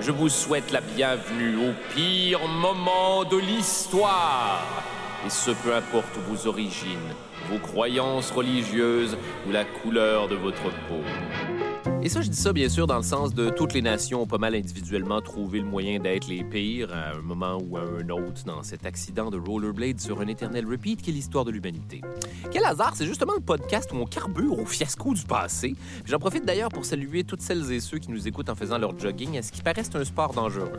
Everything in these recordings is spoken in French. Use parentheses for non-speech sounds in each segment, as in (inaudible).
Je vous souhaite la bienvenue au pire moment de l'histoire. Et ce peu importe vos origines, vos croyances religieuses ou la couleur de votre peau. Et ça, je dis ça bien sûr dans le sens de toutes les nations ont pas mal individuellement trouvé le moyen d'être les pires à un moment ou à un autre dans cet accident de rollerblade sur un éternel repeat qui est l'histoire de l'humanité. Quel hasard, c'est justement le podcast où on carbure au fiasco du passé. J'en profite d'ailleurs pour saluer toutes celles et ceux qui nous écoutent en faisant leur jogging, à ce qui paraît un sport dangereux.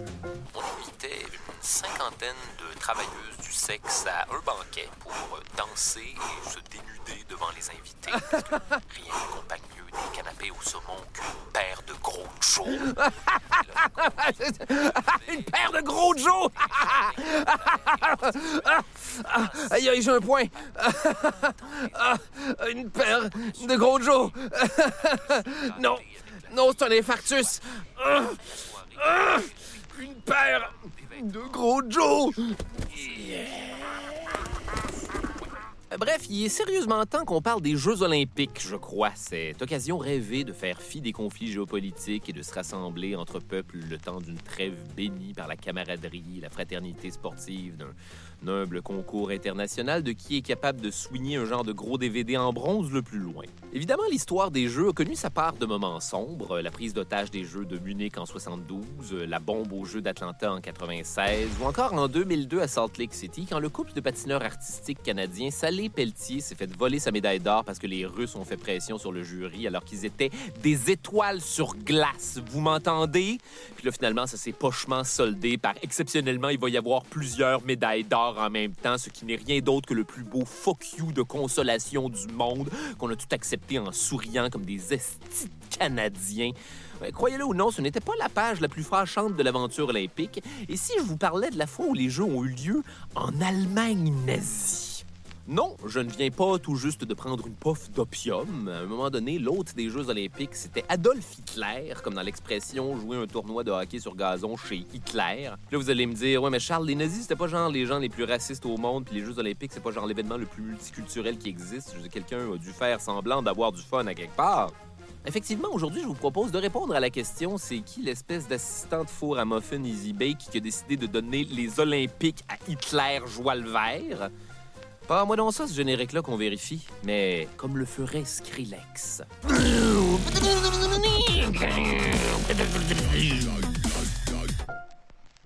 Cinquantaine de travailleuses du sexe à un banquet pour danser et se dénuder devant les invités. Parce que rien n'accompagne mieux des canapés au saumon qu'une paire de gros Joe. Une paire de gros Joe! Aïe, aïe, j'ai un point. Une paire de gros Joe. Non, non, c'est un infarctus. Une paire de gros Joe. Bref, il est sérieusement temps qu'on parle des Jeux olympiques, je crois. Cette occasion rêvée de faire fi des conflits géopolitiques et de se rassembler entre peuples le temps d'une trêve bénie par la camaraderie la fraternité sportive d'un humble concours international de qui est capable de soigner un genre de gros DVD en bronze le plus loin. Évidemment, l'histoire des Jeux a connu sa part de moments sombres, la prise d'otage des Jeux de Munich en 72, la bombe aux Jeux d'Atlanta en 96, ou encore en 2002 à Salt Lake City, quand le couple de patineurs artistiques canadiens Salé Pelletier s'est fait voler sa médaille d'or parce que les Russes ont fait pression sur le jury alors qu'ils étaient des étoiles sur glace. Vous m'entendez? Puis là, finalement, ça s'est pochement soldé par exceptionnellement, il va y avoir plusieurs médailles d'or en même temps, ce qui n'est rien d'autre que le plus beau fuck you de consolation du monde, qu'on a tout accepté en souriant comme des estis canadiens. Ouais, Croyez-le ou non, ce n'était pas la page la plus fâchante de l'aventure olympique. Et si je vous parlais de la fois où les Jeux ont eu lieu en Allemagne nazie? Non, je ne viens pas tout juste de prendre une puff d'opium. À un moment donné, l'hôte des Jeux olympiques, c'était Adolf Hitler, comme dans l'expression jouer un tournoi de hockey sur gazon chez Hitler. Puis là, vous allez me dire, ouais, mais Charles, les nazis, c'était pas genre les gens les plus racistes au monde, puis les Jeux olympiques, c'est pas genre l'événement le plus multiculturel qui existe. Quelqu'un a dû faire semblant d'avoir du fun à quelque part. Effectivement, aujourd'hui, je vous propose de répondre à la question c'est qui l'espèce d'assistante four à muffin Easy Bake qui a décidé de donner les Olympiques à Hitler joie vert? Pas moi donc ça, ce générique-là qu'on vérifie, mais comme le ferait Skrillex.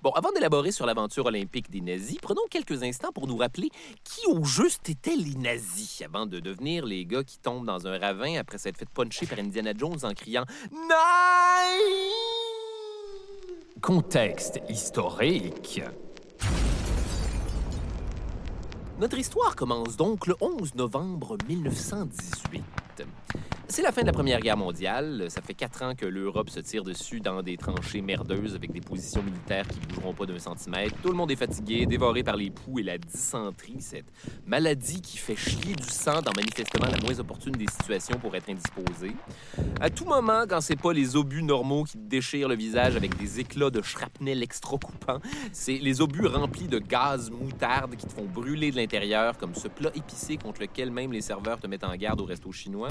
Bon, avant d'élaborer sur l'aventure olympique des nazis, prenons quelques instants pour nous rappeler qui au juste étaient les nazis, avant de devenir les gars qui tombent dans un ravin après s'être fait puncher par Indiana Jones en criant Nine! Contexte historique. Notre histoire commence donc le 11 novembre 1918. C'est la fin de la Première Guerre mondiale. Ça fait quatre ans que l'Europe se tire dessus dans des tranchées merdeuses avec des positions militaires qui ne bougeront pas d'un centimètre. Tout le monde est fatigué, dévoré par les poux et la dysenterie, cette maladie qui fait chier du sang dans manifestement la moins opportune des situations pour être indisposé. À tout moment, quand c'est pas les obus normaux qui te déchirent le visage avec des éclats de shrapnel extra coupants, c'est les obus remplis de gaz moutarde qui te font brûler de l'intérieur, comme ce plat épicé contre lequel même les serveurs te mettent en garde au resto chinois.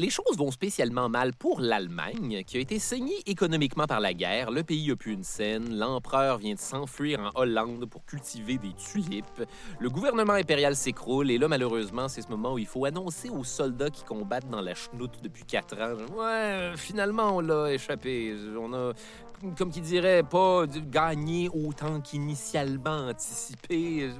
Les choses vont spécialement mal pour l'Allemagne, qui a été saignée économiquement par la guerre. Le pays a pu une scène. L'empereur vient de s'enfuir en Hollande pour cultiver des tulipes. Le gouvernement impérial s'écroule et là, malheureusement, c'est ce moment où il faut annoncer aux soldats qui combattent dans la chenoute depuis quatre ans. Ouais, finalement, on l'a échappé. On a comme qui dirait, pas gagné autant qu'initialement anticipé.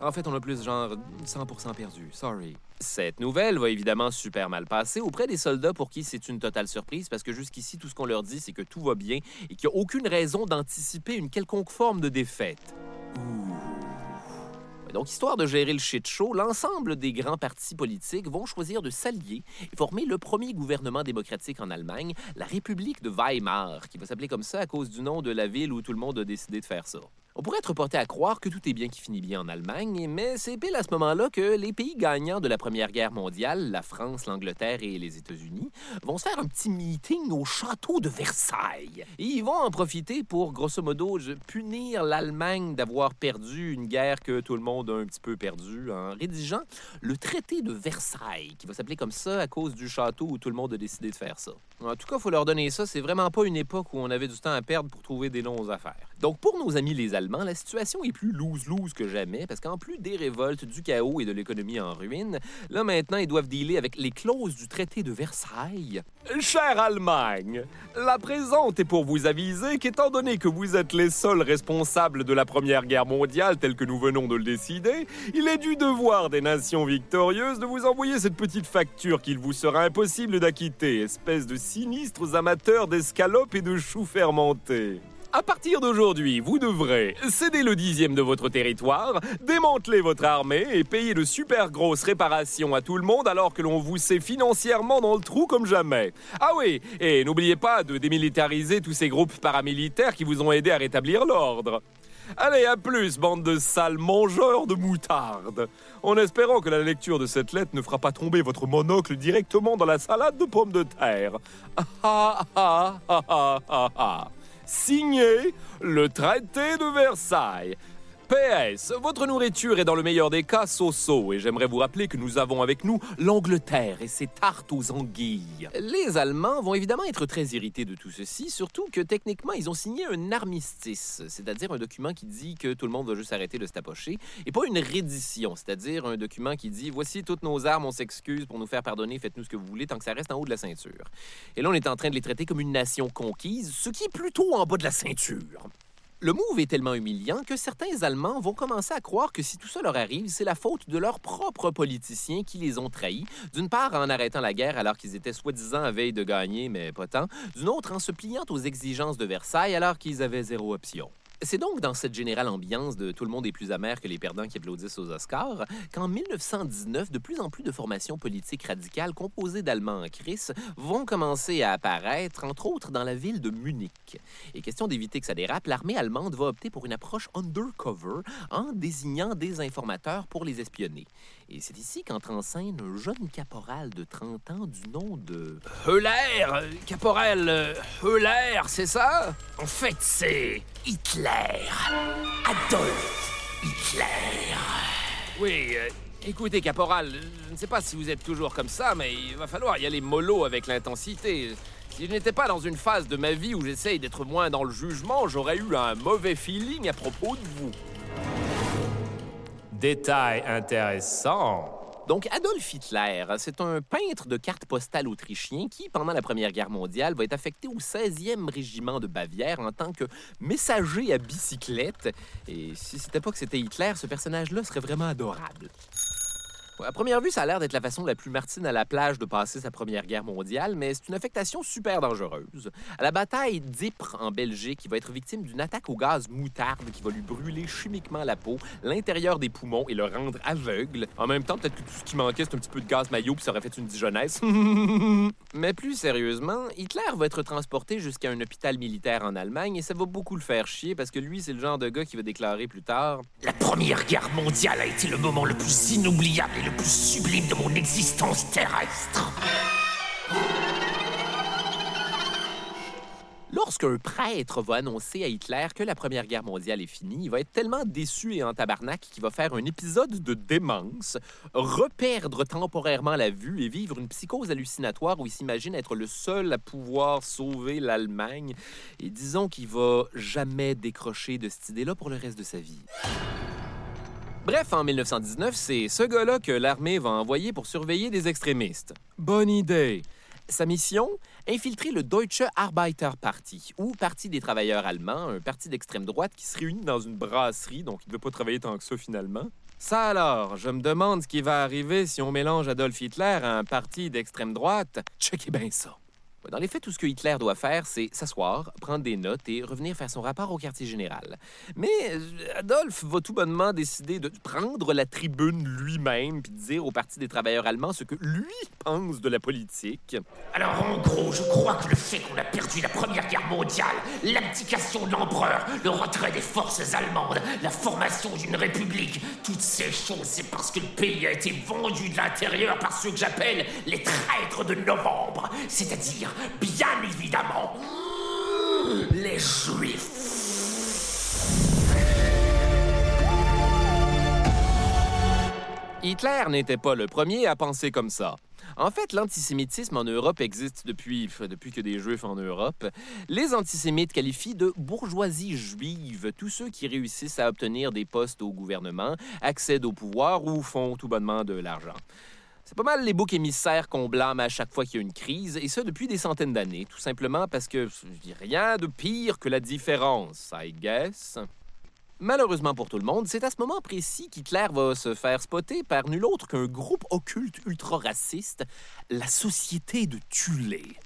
En fait, on a plus genre 100% perdu. Sorry. Cette nouvelle va évidemment super mal passer auprès des soldats pour qui c'est une totale surprise parce que jusqu'ici, tout ce qu'on leur dit, c'est que tout va bien et qu'il n'y a aucune raison d'anticiper une quelconque forme de défaite. Donc, histoire de gérer le shit show, l'ensemble des grands partis politiques vont choisir de s'allier et former le premier gouvernement démocratique en Allemagne, la République de Weimar, qui va s'appeler comme ça à cause du nom de la ville où tout le monde a décidé de faire ça. On pourrait être porté à croire que tout est bien qui finit bien en Allemagne, mais c'est pile à ce moment-là que les pays gagnants de la Première Guerre mondiale, la France, l'Angleterre et les États-Unis, vont faire un petit meeting au château de Versailles. Et ils vont en profiter pour, grosso modo, punir l'Allemagne d'avoir perdu une guerre que tout le monde a un petit peu perdue en rédigeant le traité de Versailles, qui va s'appeler comme ça à cause du château où tout le monde a décidé de faire ça. En tout cas, il faut leur donner ça, c'est vraiment pas une époque où on avait du temps à perdre pour trouver des noms aux affaires. Donc, pour nos amis les Allemands, la situation est plus lose-lose que jamais parce qu'en plus des révoltes, du chaos et de l'économie en ruine, là maintenant, ils doivent dealer avec les clauses du traité de Versailles. Chère Allemagne, la présente est pour vous aviser qu'étant donné que vous êtes les seuls responsables de la Première Guerre mondiale telle que nous venons de le décider, il est du devoir des nations victorieuses de vous envoyer cette petite facture qu'il vous sera impossible d'acquitter, espèce de sinistres amateurs d'escalopes et de choux fermentés. À partir d'aujourd'hui, vous devrez céder le dixième de votre territoire, démanteler votre armée et payer de super grosses réparations à tout le monde alors que l'on vous sait financièrement dans le trou comme jamais. Ah oui, et n'oubliez pas de démilitariser tous ces groupes paramilitaires qui vous ont aidé à rétablir l'ordre. Allez, à plus, bande de sales mangeurs de moutarde. En espérant que la lecture de cette lettre ne fera pas tomber votre monocle directement dans la salade de pommes de terre. Ah ah ah ah ah ah signé le traité de Versailles. PS, votre nourriture est dans le meilleur des cas so-so, et j'aimerais vous rappeler que nous avons avec nous l'Angleterre et ses tartes aux anguilles. Les Allemands vont évidemment être très irrités de tout ceci, surtout que techniquement, ils ont signé un armistice, c'est-à-dire un document qui dit que tout le monde va juste arrêter de se tapocher, et pas une reddition, c'est-à-dire un document qui dit voici toutes nos armes, on s'excuse pour nous faire pardonner, faites-nous ce que vous voulez tant que ça reste en haut de la ceinture. Et là, on est en train de les traiter comme une nation conquise, ce qui est plutôt en bas de la ceinture. Le move est tellement humiliant que certains Allemands vont commencer à croire que si tout ça leur arrive, c'est la faute de leurs propres politiciens qui les ont trahis. D'une part, en arrêtant la guerre alors qu'ils étaient soi-disant à veille de gagner, mais pas tant. D'une autre, en se pliant aux exigences de Versailles alors qu'ils avaient zéro option. C'est donc dans cette générale ambiance de tout le monde est plus amer que les perdants qui applaudissent aux Oscars qu'en 1919, de plus en plus de formations politiques radicales composées d'Allemands en crise vont commencer à apparaître, entre autres dans la ville de Munich. Et question d'éviter que ça dérape, l'armée allemande va opter pour une approche undercover en désignant des informateurs pour les espionner. Et c'est ici qu'entre en scène un jeune caporal de 30 ans du nom de... Euler Caporal Euler, c'est ça? En fait, c'est Hitler Adolf Hitler Oui, euh, écoutez, caporal, je ne sais pas si vous êtes toujours comme ça, mais il va falloir y aller mollo avec l'intensité. Si je n'étais pas dans une phase de ma vie où j'essaye d'être moins dans le jugement, j'aurais eu un mauvais feeling à propos de vous. Détail intéressant. Donc, Adolf Hitler, c'est un peintre de cartes postales autrichien qui, pendant la Première Guerre mondiale, va être affecté au 16e régiment de Bavière en tant que messager à bicyclette. Et si c'était pas que c'était Hitler, ce personnage-là serait vraiment adorable. À première vue, ça a l'air d'être la façon la plus martine à la plage de passer sa première guerre mondiale, mais c'est une affectation super dangereuse. À la bataille d'Ypres, en Belgique, il va être victime d'une attaque au gaz moutarde qui va lui brûler chimiquement la peau, l'intérieur des poumons et le rendre aveugle. En même temps, peut-être que tout ce qui manquait, c'est un petit peu de gaz maillot puis ça aurait fait une dijonnaise. (laughs) mais plus sérieusement, Hitler va être transporté jusqu'à un hôpital militaire en Allemagne et ça va beaucoup le faire chier parce que lui, c'est le genre de gars qui va déclarer plus tard La Première Guerre mondiale a été le moment le plus inoubliable le plus sublime de mon existence terrestre. Lorsqu'un prêtre va annoncer à Hitler que la Première Guerre mondiale est finie, il va être tellement déçu et en tabarnak qu'il va faire un épisode de démence, reperdre temporairement la vue et vivre une psychose hallucinatoire où il s'imagine être le seul à pouvoir sauver l'Allemagne. Et disons qu'il va jamais décrocher de cette idée-là pour le reste de sa vie. Bref, en 1919, c'est ce gars-là que l'armée va envoyer pour surveiller des extrémistes. Bonne idée. Sa mission? Infiltrer le Deutsche Arbeiterparty, ou Parti des travailleurs allemands, un parti d'extrême droite qui se réunit dans une brasserie, donc il ne veut pas travailler tant que ça finalement. Ça alors, je me demande ce qui va arriver si on mélange Adolf Hitler à un parti d'extrême droite. Checkez bien ça. Dans les faits, tout ce que Hitler doit faire, c'est s'asseoir, prendre des notes et revenir faire son rapport au quartier général. Mais euh, Adolphe va tout bonnement décider de prendre la tribune lui-même puis de dire au Parti des travailleurs allemands ce que lui pense de la politique. Alors en gros, je crois que le fait qu'on a perdu la Première Guerre mondiale, l'abdication de l'empereur, le retrait des forces allemandes, la formation d'une république, toutes ces choses, c'est parce que le pays a été vendu de l'intérieur par ceux que j'appelle les traîtres de novembre, c'est-à-dire, bien évidemment, les juifs. Hitler n'était pas le premier à penser comme ça. En fait, l'antisémitisme en Europe existe depuis, depuis que des Juifs en Europe. Les antisémites qualifient de bourgeoisie juive tous ceux qui réussissent à obtenir des postes au gouvernement, accèdent au pouvoir ou font tout bonnement de l'argent. C'est pas mal les boucs émissaires qu'on blâme à chaque fois qu'il y a une crise, et ça depuis des centaines d'années, tout simplement parce que je dis rien de pire que la différence, I guess. Malheureusement pour tout le monde, c'est à ce moment précis qu'Hitler va se faire spotter par nul autre qu'un groupe occulte ultra-raciste, la Société de Thulé.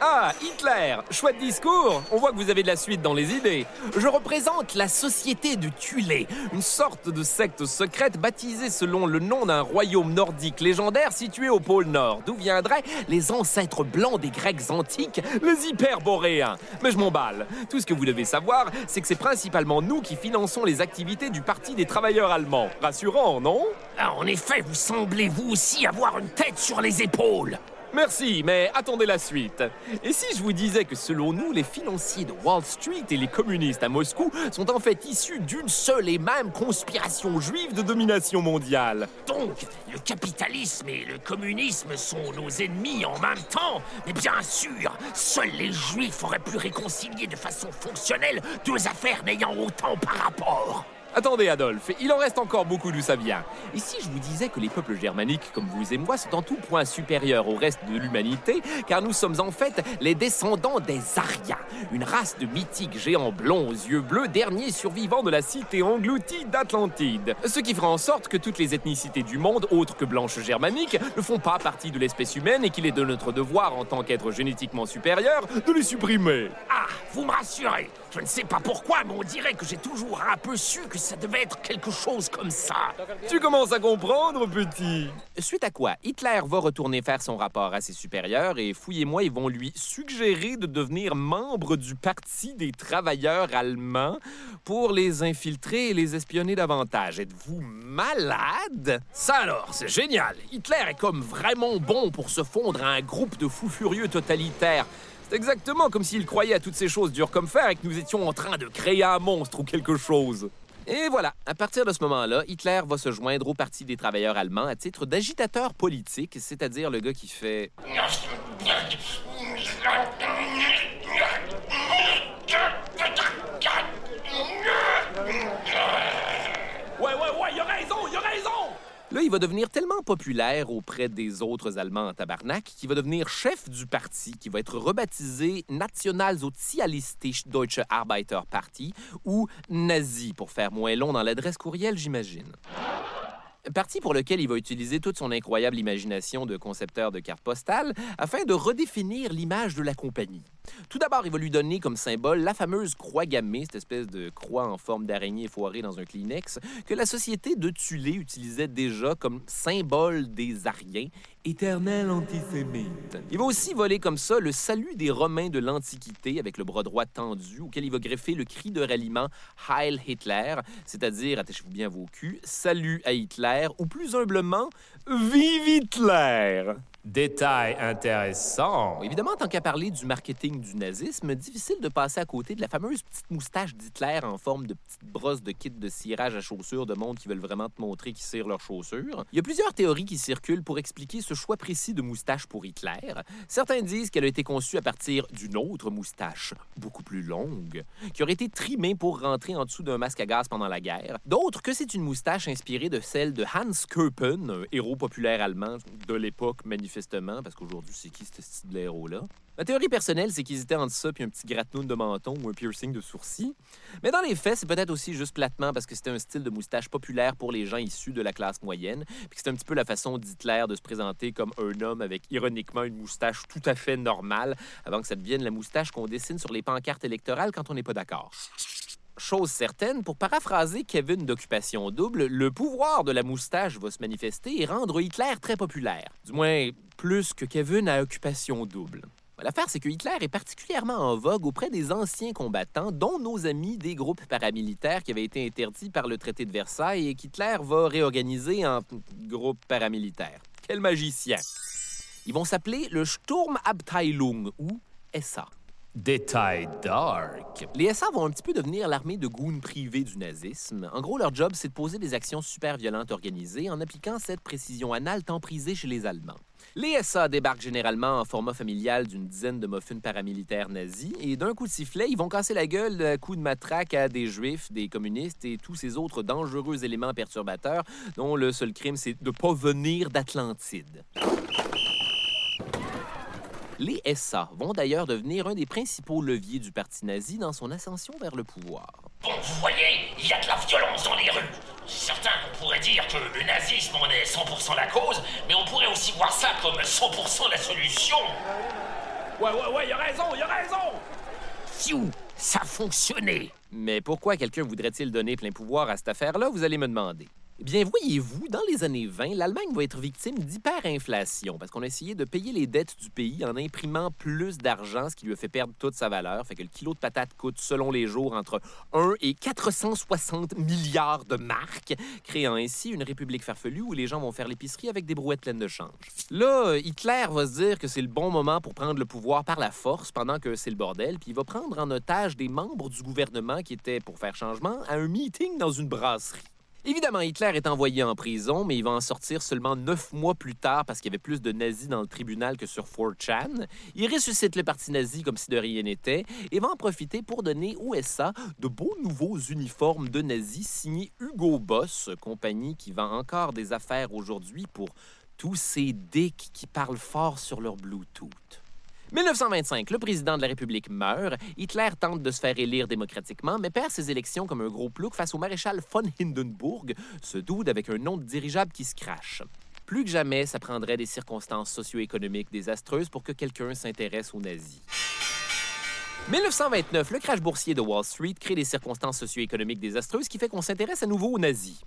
Ah, Hitler, chouette discours. On voit que vous avez de la suite dans les idées. Je représente la Société de Thulé, une sorte de secte secrète baptisée selon le nom d'un royaume nordique légendaire situé au pôle Nord, d'où viendraient les ancêtres blancs des Grecs antiques, les hyperboréens. Mais je m'emballe. Tout ce que vous devez savoir, c'est que c'est principalement nous qui finançons les activités du Parti des travailleurs allemands. Rassurant, non? Ah, en effet, vous semblez vous aussi avoir une tête sur les épaules. Merci, mais attendez la suite. Et si je vous disais que selon nous, les financiers de Wall Street et les communistes à Moscou sont en fait issus d'une seule et même conspiration juive de domination mondiale? Donc, le capitalisme et le communisme sont nos ennemis en même temps. Mais bien sûr, seuls les juifs auraient pu réconcilier de façon fonctionnelle deux affaires n'ayant autant par rapport. Attendez, Adolphe, il en reste encore beaucoup d'où ça vient. Et si je vous disais que les peuples germaniques, comme vous et moi, sont en tout point supérieurs au reste de l'humanité, car nous sommes en fait les descendants des Aryens, une race de mythiques géants blonds aux yeux bleus, derniers survivants de la cité engloutie d'Atlantide. Ce qui fera en sorte que toutes les ethnicités du monde, autres que blanches germaniques, ne font pas partie de l'espèce humaine et qu'il est de notre devoir, en tant qu'être génétiquement supérieur, de les supprimer. Ah, vous me rassurez. Je ne sais pas pourquoi, mais on dirait que j'ai toujours un peu su que ça devait être quelque chose comme ça. Tu commences à comprendre, petit. Suite à quoi, Hitler va retourner faire son rapport à ses supérieurs et Fouille et moi, ils vont lui suggérer de devenir membre du Parti des travailleurs allemands pour les infiltrer et les espionner davantage. Êtes-vous malade? Ça alors, c'est génial. Hitler est comme vraiment bon pour se fondre à un groupe de fous furieux totalitaires. C'est exactement comme s'il croyait à toutes ces choses dures comme fer et que nous étions en train de créer un monstre ou quelque chose. Et voilà, à partir de ce moment-là, Hitler va se joindre au Parti des travailleurs allemands à titre d'agitateur politique, c'est-à-dire le gars qui fait Ouais, ouais, ouais, il a raison, il a raison! Là, il va devenir tellement populaire auprès des autres Allemands en tabarnak qu'il va devenir chef du parti qui va être rebaptisé Nationalsozialistische Deutsche Arbeiterparty ou Nazi pour faire moins long dans l'adresse courriel, j'imagine. Parti pour lequel il va utiliser toute son incroyable imagination de concepteur de cartes postales afin de redéfinir l'image de la compagnie. Tout d'abord, il va lui donner comme symbole la fameuse croix gammée, cette espèce de croix en forme d'araignée foirée dans un Kleenex, que la société de Tulé utilisait déjà comme symbole des Ariens, éternel antisémite. Il va aussi voler comme ça le salut des Romains de l'Antiquité avec le bras droit tendu, auquel il va greffer le cri de ralliement Heil Hitler, c'est-à-dire, attachez-vous bien vos culs, salut à Hitler, ou plus humblement, vive Hitler! Détail intéressant. Évidemment, tant qu'à parler du marketing du nazisme, difficile de passer à côté de la fameuse petite moustache d'Hitler en forme de petite brosse de kit de cirage à chaussures de monde qui veulent vraiment te montrer qu'ils cirent leurs chaussures. Il y a plusieurs théories qui circulent pour expliquer ce choix précis de moustache pour Hitler. Certains disent qu'elle a été conçue à partir d'une autre moustache, beaucoup plus longue, qui aurait été trimée pour rentrer en dessous d'un masque à gaz pendant la guerre. D'autres que c'est une moustache inspirée de celle de Hans Köppen, un héros populaire allemand de l'époque manifestement, parce qu'aujourd'hui c'est qui ce héros-là? Ma théorie personnelle, c'est qu'ils étaient entre ça puis un petit gratinoun de menton ou un piercing de sourcil. Mais dans les faits, c'est peut-être aussi juste platement parce que c'était un style de moustache populaire pour les gens issus de la classe moyenne, puis que c'était un petit peu la façon d'Hitler de se présenter comme un homme avec ironiquement une moustache tout à fait normale, avant que ça devienne la moustache qu'on dessine sur les pancartes électorales quand on n'est pas d'accord. Chose certaine, pour paraphraser Kevin d'Occupation Double, le pouvoir de la moustache va se manifester et rendre Hitler très populaire. Du moins, plus que Kevin à Occupation Double. L'affaire, c'est que Hitler est particulièrement en vogue auprès des anciens combattants, dont nos amis des groupes paramilitaires qui avaient été interdits par le traité de Versailles et qu'Hitler va réorganiser en groupes paramilitaires. Quel magicien! Ils vont s'appeler le Sturmabteilung ou SA. Détail dark. Les SA vont un petit peu devenir l'armée de goons privés du nazisme. En gros, leur job, c'est de poser des actions super violentes organisées en appliquant cette précision anale tant prisée chez les Allemands. Les SA débarquent généralement en format familial d'une dizaine de muffins paramilitaires nazis et d'un coup de sifflet, ils vont casser la gueule à coups de matraque à des juifs, des communistes et tous ces autres dangereux éléments perturbateurs dont le seul crime, c'est de pas venir d'Atlantide. Les SA vont d'ailleurs devenir un des principaux leviers du parti nazi dans son ascension vers le pouvoir. Bon, vous voyez, il y a de la violence dans les rues. C'est certain qu'on pourrait dire que le nazisme en est 100% la cause, mais on pourrait aussi voir ça comme 100% la solution. Ouais, ouais, ouais, il a raison, il a raison! Fiou, ça a fonctionné. Mais pourquoi quelqu'un voudrait-il donner plein pouvoir à cette affaire-là, vous allez me demander. Eh bien, voyez-vous, dans les années 20, l'Allemagne va être victime d'hyperinflation parce qu'on a essayé de payer les dettes du pays en imprimant plus d'argent, ce qui lui a fait perdre toute sa valeur. Fait que le kilo de patates coûte, selon les jours, entre 1 et 460 milliards de marques, créant ainsi une république farfelue où les gens vont faire l'épicerie avec des brouettes pleines de change. Là, Hitler va se dire que c'est le bon moment pour prendre le pouvoir par la force pendant que c'est le bordel, puis il va prendre en otage des membres du gouvernement qui étaient, pour faire changement, à un meeting dans une brasserie. Évidemment, Hitler est envoyé en prison, mais il va en sortir seulement neuf mois plus tard parce qu'il y avait plus de nazis dans le tribunal que sur 4chan. Il ressuscite le parti nazi comme si de rien n'était et va en profiter pour donner au SA de beaux nouveaux uniformes de nazis signés Hugo Boss, compagnie qui vend encore des affaires aujourd'hui pour tous ces dicks qui parlent fort sur leur Bluetooth. 1925, le président de la République meurt. Hitler tente de se faire élire démocratiquement, mais perd ses élections comme un gros plouc face au maréchal von Hindenburg, ce dude avec un nom de dirigeable qui se crache. Plus que jamais, ça prendrait des circonstances socio-économiques désastreuses pour que quelqu'un s'intéresse aux nazis. 1929, le crash boursier de Wall Street crée des circonstances socio-économiques désastreuses qui fait qu'on s'intéresse à nouveau aux nazis.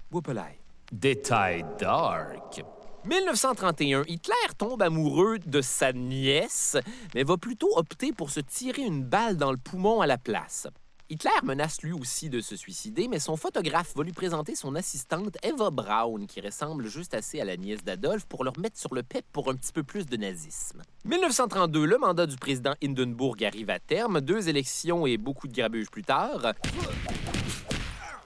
Détail dark. 1931, Hitler tombe amoureux de sa nièce, mais va plutôt opter pour se tirer une balle dans le poumon à la place. Hitler menace lui aussi de se suicider, mais son photographe va lui présenter son assistante Eva Braun, qui ressemble juste assez à la nièce d'Adolphe, pour leur mettre sur le pep pour un petit peu plus de nazisme. 1932, le mandat du président Hindenburg arrive à terme, deux élections et beaucoup de grabuge plus tard.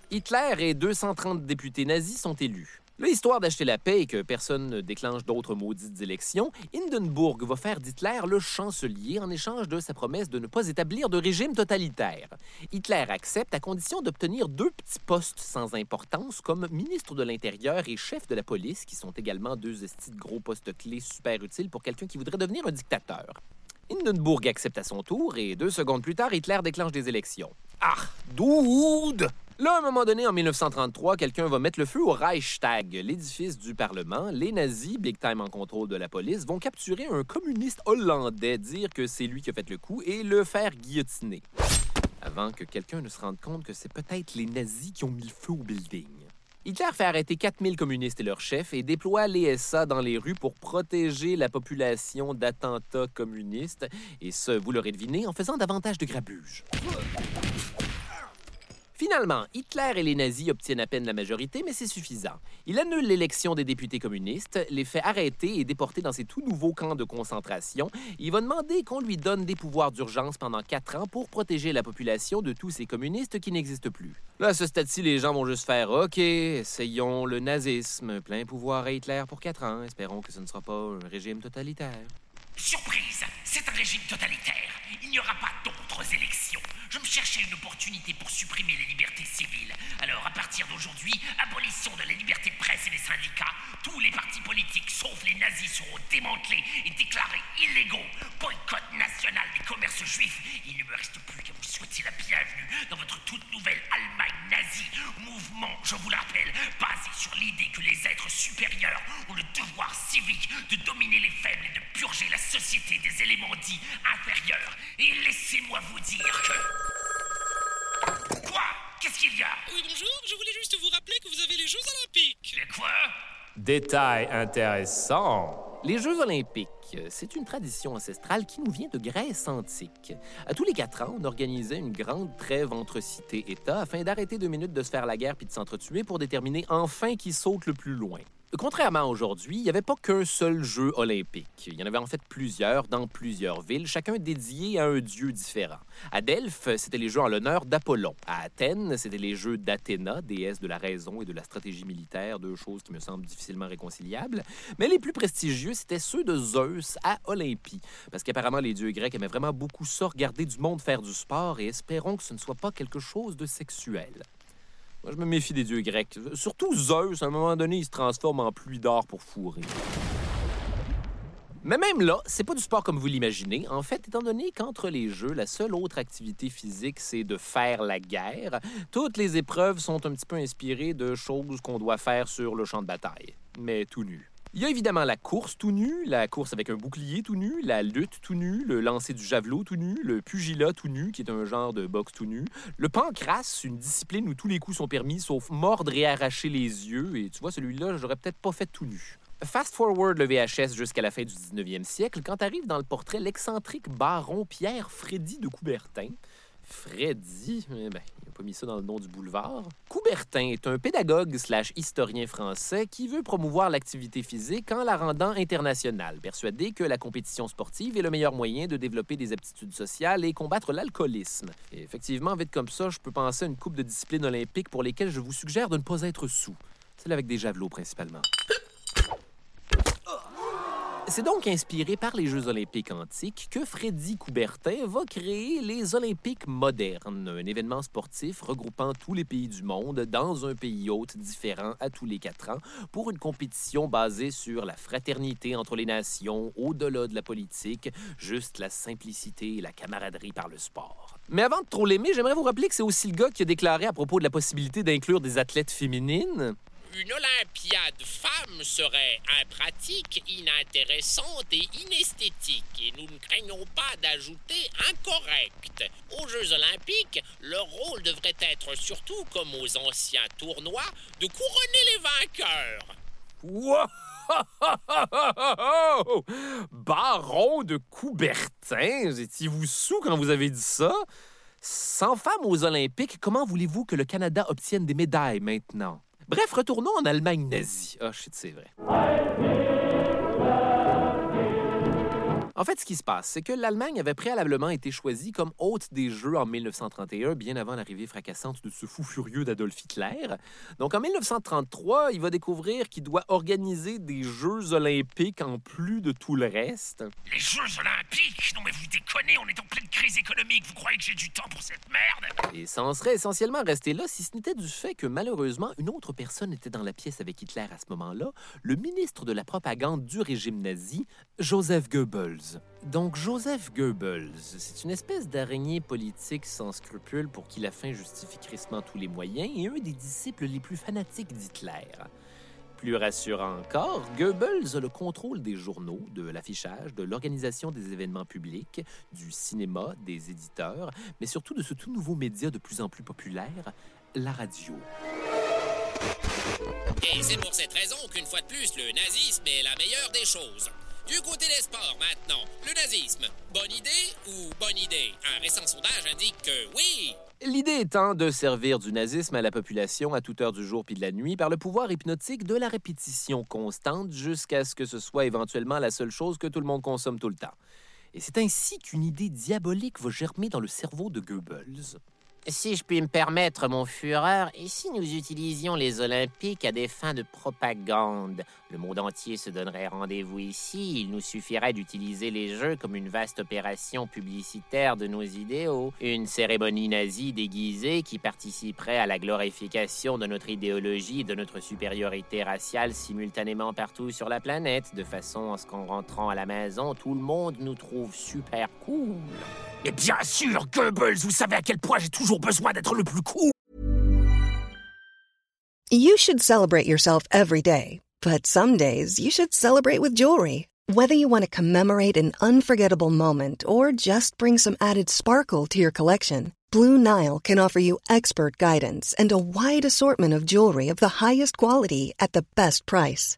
Hitler et 230 députés nazis sont élus. Là, histoire d'acheter la paix et que personne ne déclenche d'autres maudites élections, Hindenburg va faire d'Hitler le chancelier en échange de sa promesse de ne pas établir de régime totalitaire. Hitler accepte à condition d'obtenir deux petits postes sans importance comme ministre de l'Intérieur et chef de la police, qui sont également deux de gros postes clés super utiles pour quelqu'un qui voudrait devenir un dictateur. Hindenburg accepte à son tour et deux secondes plus tard, Hitler déclenche des élections. Ah, dude! Là, à un moment donné, en 1933, quelqu'un va mettre le feu au Reichstag, l'édifice du Parlement. Les nazis, big time en contrôle de la police, vont capturer un communiste hollandais, dire que c'est lui qui a fait le coup et le faire guillotiner. Avant que quelqu'un ne se rende compte que c'est peut-être les nazis qui ont mis le feu au building. Hitler fait arrêter 4000 communistes et leurs chefs et déploie les SA dans les rues pour protéger la population d'attentats communistes, et ce, vous l'aurez deviné, en faisant davantage de grabuge. Finalement, Hitler et les nazis obtiennent à peine la majorité, mais c'est suffisant. Il annule l'élection des députés communistes, les fait arrêter et déporter dans ses tout nouveaux camps de concentration. Il va demander qu'on lui donne des pouvoirs d'urgence pendant quatre ans pour protéger la population de tous ces communistes qui n'existent plus. Là, à ce stade-ci, les gens vont juste faire OK, essayons le nazisme, plein pouvoir à Hitler pour quatre ans. Espérons que ce ne sera pas un régime totalitaire. Surprise, c'est un régime totalitaire. Il n'y aura pas d'autres élections. Cherchais une opportunité pour supprimer les libertés civiles. Alors, à partir d'aujourd'hui, abolition de la liberté de presse et des syndicats. Tous les partis politiques, sauf les nazis, seront démantelés et déclarés illégaux. Boycott national des commerces juifs. Il ne me reste plus qu'à vous souhaiter la bienvenue dans votre toute nouvelle Allemagne nazie. Mouvement, je vous le rappelle, basé sur l'idée que les êtres supérieurs ont le devoir civique de dominer les faibles et de purger la société des éléments dits inférieurs. Et laissez-moi vous dire que... Quoi? Qu'est-ce qu'il y a? Oui, bonjour, je voulais juste vous rappeler que vous avez les Jeux Olympiques. Mais quoi? Détail intéressant. Les Jeux olympiques, c'est une tradition ancestrale qui nous vient de Grèce antique. À tous les quatre ans, on organisait une grande trêve entre cités et États afin d'arrêter deux minutes de se faire la guerre puis de s'entretuer pour déterminer enfin qui saute le plus loin. Contrairement à aujourd'hui, il n'y avait pas qu'un seul jeu olympique. Il y en avait en fait plusieurs dans plusieurs villes, chacun dédié à un dieu différent. À Delphes, c'était les jeux en l'honneur d'Apollon. À Athènes, c'était les jeux d'Athéna, déesse de la raison et de la stratégie militaire, deux choses qui me semblent difficilement réconciliables. Mais les plus prestigieux, c'était ceux de Zeus à Olympie. Parce qu'apparemment, les dieux grecs aimaient vraiment beaucoup ça, regarder du monde faire du sport, et espérons que ce ne soit pas quelque chose de sexuel. Moi, je me méfie des dieux grecs. Surtout Zeus, à un moment donné, il se transforme en pluie d'or pour fourrer. Mais même là, c'est pas du sport comme vous l'imaginez. En fait, étant donné qu'entre les jeux, la seule autre activité physique, c'est de faire la guerre, toutes les épreuves sont un petit peu inspirées de choses qu'on doit faire sur le champ de bataille, mais tout nu. Il y a évidemment la course tout nu, la course avec un bouclier tout nu, la lutte tout nu, le lancer du javelot tout nu, le pugilat tout nu, qui est un genre de boxe tout nu, le pancrace, une discipline où tous les coups sont permis sauf mordre et arracher les yeux, et tu vois, celui-là, j'aurais peut-être pas fait tout nu. Fast forward le VHS jusqu'à la fin du 19e siècle, quand arrive dans le portrait l'excentrique baron Pierre Freddy de Coubertin. Freddy, eh ben, pas mis ça dans le nom du boulevard. Coubertin est un pédagogue slash historien français qui veut promouvoir l'activité physique en la rendant internationale, persuadé que la compétition sportive est le meilleur moyen de développer des aptitudes sociales et combattre l'alcoolisme. Effectivement, vite comme ça, je peux penser à une coupe de disciplines olympiques pour lesquelles je vous suggère de ne pas être sous. Celle avec des javelots principalement. C'est donc inspiré par les Jeux olympiques antiques que Freddy Coubertin va créer les Olympiques modernes, un événement sportif regroupant tous les pays du monde dans un pays hôte différent à tous les quatre ans pour une compétition basée sur la fraternité entre les nations, au-delà de la politique, juste la simplicité et la camaraderie par le sport. Mais avant de trop l'aimer, j'aimerais vous rappeler que c'est aussi le gars qui a déclaré à propos de la possibilité d'inclure des athlètes féminines Une Olympiade femme serait impratique, inintéressante et inesthétique, et nous ne craignons pas d'ajouter incorrecte. Aux Jeux Olympiques, leur rôle devrait être surtout, comme aux anciens tournois, de couronner les vainqueurs. Wow! (laughs) Baron de Coubertin, vous étiez-vous sous quand vous avez dit ça? Sans femmes aux Olympiques, comment voulez-vous que le Canada obtienne des médailles maintenant? Bref, retournons en Allemagne nazie. Ah, shit, c'est vrai. En fait, ce qui se passe, c'est que l'Allemagne avait préalablement été choisie comme hôte des Jeux en 1931, bien avant l'arrivée fracassante de ce fou furieux d'Adolf Hitler. Donc en 1933, il va découvrir qu'il doit organiser des Jeux olympiques en plus de tout le reste. Les Jeux Olympiques? Non mais vous déconnez, on est en pleine crise économique, vous croyez que j'ai du temps pour cette merde? Et ça en serait essentiellement resté là si ce n'était du fait que malheureusement, une autre personne était dans la pièce avec Hitler à ce moment-là, le ministre de la propagande du régime nazi, Joseph Goebbels. Donc Joseph Goebbels, c'est une espèce d'araignée politique sans scrupules pour qui la fin justifie crissement tous les moyens et un des disciples les plus fanatiques d'Hitler. Plus rassurant encore, Goebbels a le contrôle des journaux, de l'affichage, de l'organisation des événements publics, du cinéma, des éditeurs, mais surtout de ce tout nouveau média de plus en plus populaire, la radio. Et c'est pour cette raison qu'une fois de plus, le nazisme est la meilleure des choses. Du côté des sports maintenant, le nazisme, bonne idée ou bonne idée? Un récent sondage indique que oui, L'idée étant de servir du nazisme à la population à toute heure du jour puis de la nuit par le pouvoir hypnotique de la répétition constante jusqu'à ce que ce soit éventuellement la seule chose que tout le monde consomme tout le temps. Et c'est ainsi qu'une idée diabolique va germer dans le cerveau de Goebbels. Si je puis me permettre, mon fureur, et si nous utilisions les Olympiques à des fins de propagande? Le monde entier se donnerait rendez-vous ici. Il nous suffirait d'utiliser les Jeux comme une vaste opération publicitaire de nos idéaux. Une cérémonie nazie déguisée qui participerait à la glorification de notre idéologie et de notre supériorité raciale simultanément partout sur la planète, de façon à ce qu'en rentrant à la maison, tout le monde nous trouve super cool. Et bien sûr, Goebbels, vous savez à quel point j'ai toujours besoin d'être le plus cool. You should celebrate yourself every day, but some days you should celebrate with jewelry. Whether you want to commemorate an unforgettable moment or just bring some added sparkle to your collection, Blue Nile can offer you expert guidance and a wide assortment of jewelry of the highest quality at the best price.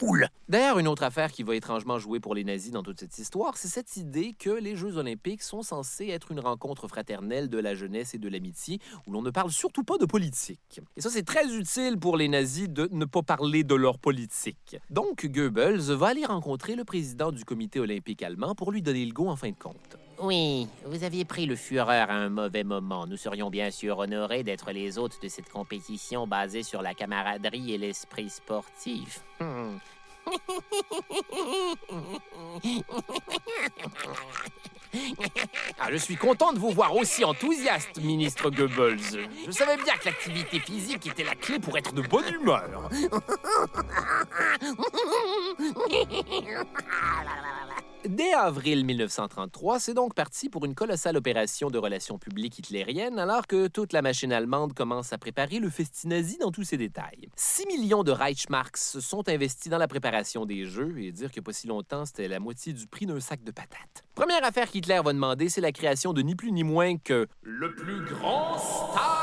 today. D'ailleurs, une autre affaire qui va étrangement jouer pour les nazis dans toute cette histoire, c'est cette idée que les Jeux olympiques sont censés être une rencontre fraternelle de la jeunesse et de l'amitié, où l'on ne parle surtout pas de politique. Et ça, c'est très utile pour les nazis de ne pas parler de leur politique. Donc, Goebbels va aller rencontrer le président du comité olympique allemand pour lui donner le go en fin de compte. Oui, vous aviez pris le Führer à un mauvais moment. Nous serions bien sûr honorés d'être les hôtes de cette compétition basée sur la camaraderie et l'esprit sportif. Hmm. Ah, je suis content de vous voir aussi enthousiaste, ministre Goebbels. Je savais bien que l'activité physique était la clé pour être de bonne humeur. (laughs) Dès avril 1933, c'est donc parti pour une colossale opération de relations publiques hitlériennes, alors que toute la machine allemande commence à préparer le festinazie dans tous ses détails. 6 millions de Reichsmarks sont investis dans la préparation des Jeux, et dire que pas si longtemps, c'était la moitié du prix d'un sac de patates. Première affaire qu'Hitler va demander, c'est la création de ni plus ni moins que le plus grand stade.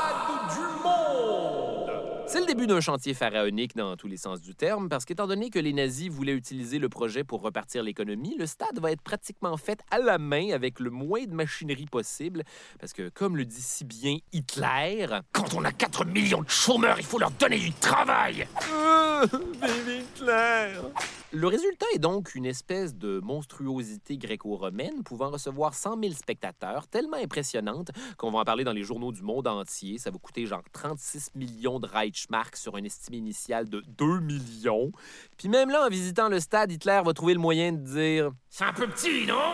C'est le début d'un chantier pharaonique dans tous les sens du terme, parce qu'étant donné que les nazis voulaient utiliser le projet pour repartir l'économie, le stade va être pratiquement fait à la main avec le moins de machinerie possible, parce que, comme le dit si bien Hitler, Quand on a 4 millions de chômeurs, il faut leur donner du travail. (laughs) Le résultat est donc une espèce de monstruosité gréco-romaine pouvant recevoir 100 000 spectateurs, tellement impressionnante qu'on va en parler dans les journaux du monde entier. Ça va coûter genre 36 millions de Reichsmark sur une estime initiale de 2 millions. Puis même là, en visitant le stade, Hitler va trouver le moyen de dire C'est un peu petit, non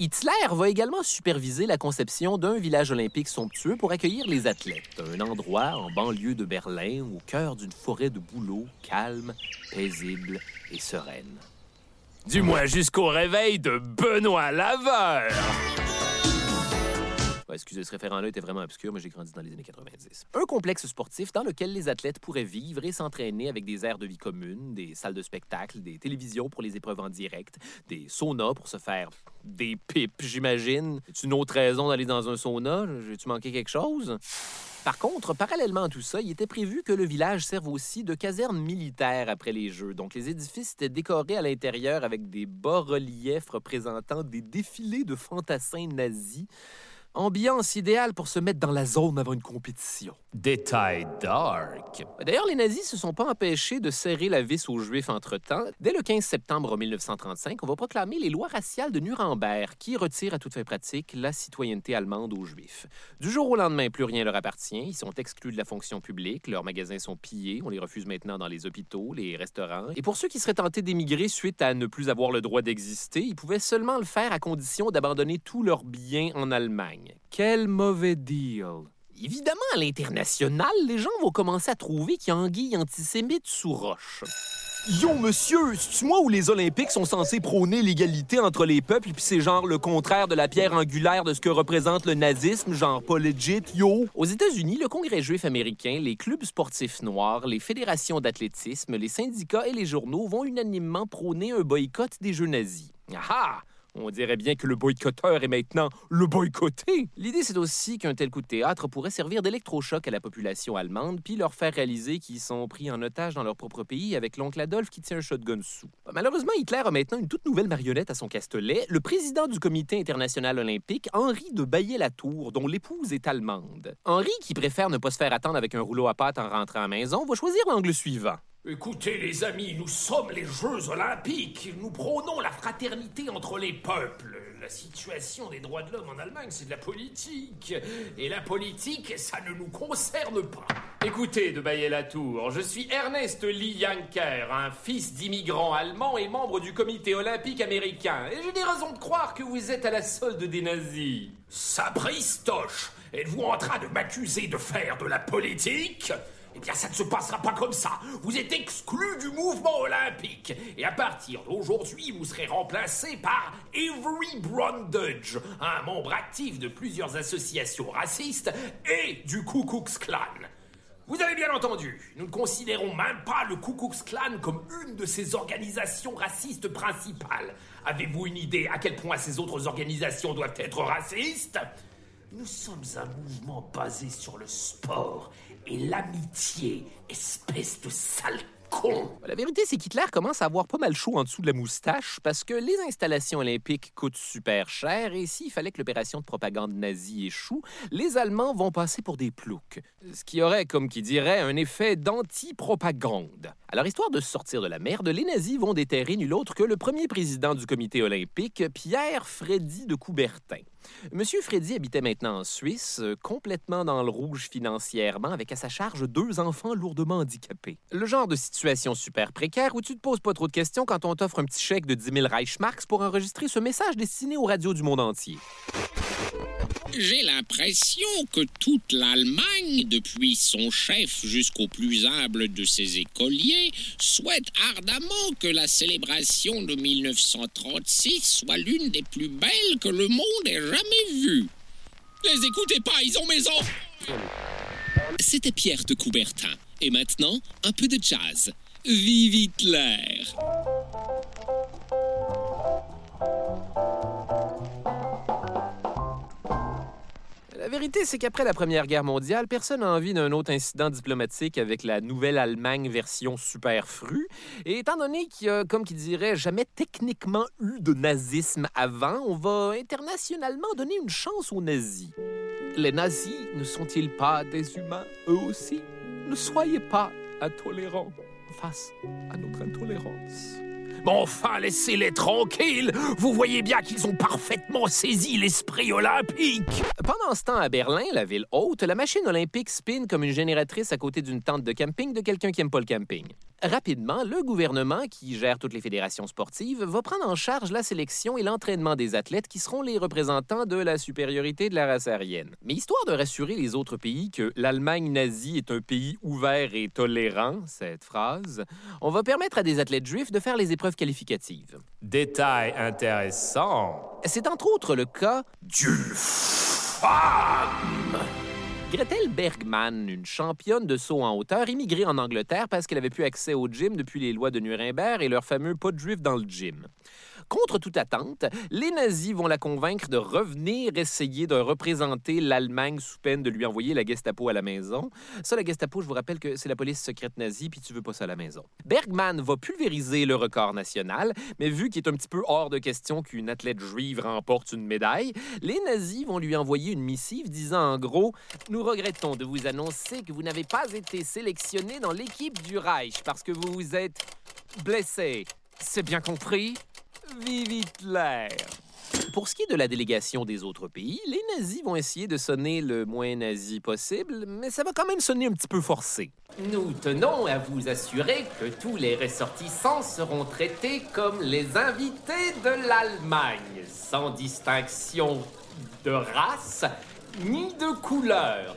Hitler va également superviser la conception d'un village olympique somptueux pour accueillir les athlètes. Un endroit en banlieue de Berlin, au cœur d'une forêt de bouleaux, calme, paisible et sereine. Du moins jusqu'au réveil de Benoît Laveur. Excusez, ce référent-là était vraiment obscur, mais j'ai grandi dans les années 90. Un complexe sportif dans lequel les athlètes pourraient vivre et s'entraîner avec des aires de vie communes, des salles de spectacle, des télévisions pour les épreuves en direct, des saunas pour se faire des pipes, j'imagine. C'est une autre raison d'aller dans un sauna? J'ai-tu manqué quelque chose? Par contre, parallèlement à tout ça, il était prévu que le village serve aussi de caserne militaire après les Jeux. Donc, les édifices étaient décorés à l'intérieur avec des bas-reliefs représentant des défilés de fantassins nazis. Ambiance idéale pour se mettre dans la zone avant une compétition. Détail dark. D'ailleurs, les nazis se sont pas empêchés de serrer la vis aux Juifs entre-temps. Dès le 15 septembre 1935, on va proclamer les lois raciales de Nuremberg qui retirent à toute fin pratique la citoyenneté allemande aux Juifs. Du jour au lendemain, plus rien leur appartient. Ils sont exclus de la fonction publique. Leurs magasins sont pillés. On les refuse maintenant dans les hôpitaux, les restaurants. Et pour ceux qui seraient tentés d'émigrer suite à ne plus avoir le droit d'exister, ils pouvaient seulement le faire à condition d'abandonner tous leurs biens en Allemagne. Quel mauvais deal! Évidemment, à l'international, les gens vont commencer à trouver qu'il y a anguille antisémite sous roche. Yo, monsieur, c'est moi où les Olympiques sont censés prôner l'égalité entre les peuples, puis c'est genre le contraire de la pierre angulaire de ce que représente le nazisme, genre pas legit, yo? Aux États-Unis, le Congrès juif américain, les clubs sportifs noirs, les fédérations d'athlétisme, les syndicats et les journaux vont unanimement prôner un boycott des Jeux nazis. Ah ah! On dirait bien que le boycotteur est maintenant le boycotté. L'idée, c'est aussi qu'un tel coup de théâtre pourrait servir d'électrochoc à la population allemande, puis leur faire réaliser qu'ils sont pris en otage dans leur propre pays avec l'oncle Adolphe qui tient un shotgun sous. Malheureusement, Hitler a maintenant une toute nouvelle marionnette à son castelet, le président du Comité international olympique, Henri de Baillet-Latour, dont l'épouse est allemande. Henri, qui préfère ne pas se faire attendre avec un rouleau à pâte en rentrant à la maison, va choisir l'angle suivant. Écoutez les amis, nous sommes les Jeux olympiques. Nous prônons la fraternité entre les peuples. La situation des droits de l'homme en Allemagne, c'est de la politique. Et la politique, ça ne nous concerne pas. Écoutez, de Baillet-Latour, je suis Ernest Lee Yanker, un fils d'immigrants allemands et membre du comité olympique américain. Et j'ai des raisons de croire que vous êtes à la solde des nazis. Sapristoche, êtes-vous en train de m'accuser de faire de la politique? Eh bien, ça ne se passera pas comme ça. Vous êtes exclu du mouvement olympique. Et à partir d'aujourd'hui, vous serez remplacé par Avery Brundage, un membre actif de plusieurs associations racistes et du Ku Klux Klan. Vous avez bien entendu, nous ne considérons même pas le Ku Klux Klan comme une de ces organisations racistes principales. Avez-vous une idée à quel point ces autres organisations doivent être racistes? Nous sommes un mouvement basé sur le sport et l'amitié, espèce de sale. La vérité, c'est qu'Hitler commence à avoir pas mal chaud en dessous de la moustache parce que les installations olympiques coûtent super cher et s'il fallait que l'opération de propagande nazie échoue, les Allemands vont passer pour des ploucs. Ce qui aurait, comme qui dirait, un effet d'anti-propagande. Alors, histoire de sortir de la merde, les nazis vont déterrer nul autre que le premier président du comité olympique, Pierre Freddy de Coubertin. Monsieur Freddy habitait maintenant en Suisse, euh, complètement dans le rouge financièrement, avec à sa charge deux enfants lourdement handicapés. Le genre de situation super précaire où tu te poses pas trop de questions quand on t'offre un petit chèque de 10 000 Reichsmarks pour enregistrer ce message destiné aux radios du monde entier. J'ai l'impression que toute l'Allemagne, depuis son chef jusqu'au plus humble de ses écoliers, souhaite ardemment que la célébration de 1936 soit l'une des plus belles que le monde ait jamais vues. Les écoutez pas, ils ont maison C'était Pierre de Coubertin. Et maintenant, un peu de jazz. Vive Hitler vérité, c'est qu'après la Première Guerre mondiale, personne n'a envie d'un autre incident diplomatique avec la nouvelle Allemagne version superfrue. Et étant donné qu'il y a, comme qui dirait, jamais techniquement eu de nazisme avant, on va internationalement donner une chance aux nazis. Les nazis ne sont-ils pas des humains, eux aussi? Ne soyez pas intolérants face à notre intolérance. Mais enfin, laissez-les tranquilles. Vous voyez bien qu'ils ont parfaitement saisi l'esprit olympique. Pendant ce temps, à Berlin, la ville haute, la machine olympique spin comme une génératrice à côté d'une tente de camping de quelqu'un qui aime pas le camping. Rapidement, le gouvernement, qui gère toutes les fédérations sportives, va prendre en charge la sélection et l'entraînement des athlètes qui seront les représentants de la supériorité de la race aryenne. Mais histoire de rassurer les autres pays que l'Allemagne nazie est un pays ouvert et tolérant, cette phrase, on va permettre à des athlètes juifs de faire les épreuves qualificatives. Détail intéressant. C'est entre autres le cas d'une femme. Gretel Bergman, une championne de saut en hauteur, immigrée en Angleterre parce qu'elle avait plus accès au gym depuis les lois de Nuremberg et leur fameux pas de juif dans le gym. Contre toute attente, les nazis vont la convaincre de revenir essayer de représenter l'Allemagne sous peine de lui envoyer la Gestapo à la maison. Ça, la Gestapo, je vous rappelle que c'est la police secrète nazie, puis tu veux pas ça à la maison. Bergman va pulvériser le record national, mais vu qu'il est un petit peu hors de question qu'une athlète juive remporte une médaille, les nazis vont lui envoyer une missive disant en gros Nous regrettons de vous annoncer que vous n'avez pas été sélectionné dans l'équipe du Reich parce que vous vous êtes blessé. C'est bien compris? Vive Hitler! Pour ce qui est de la délégation des autres pays, les nazis vont essayer de sonner le moins nazi possible, mais ça va quand même sonner un petit peu forcé. Nous tenons à vous assurer que tous les ressortissants seront traités comme les invités de l'Allemagne, sans distinction de race ni de couleur.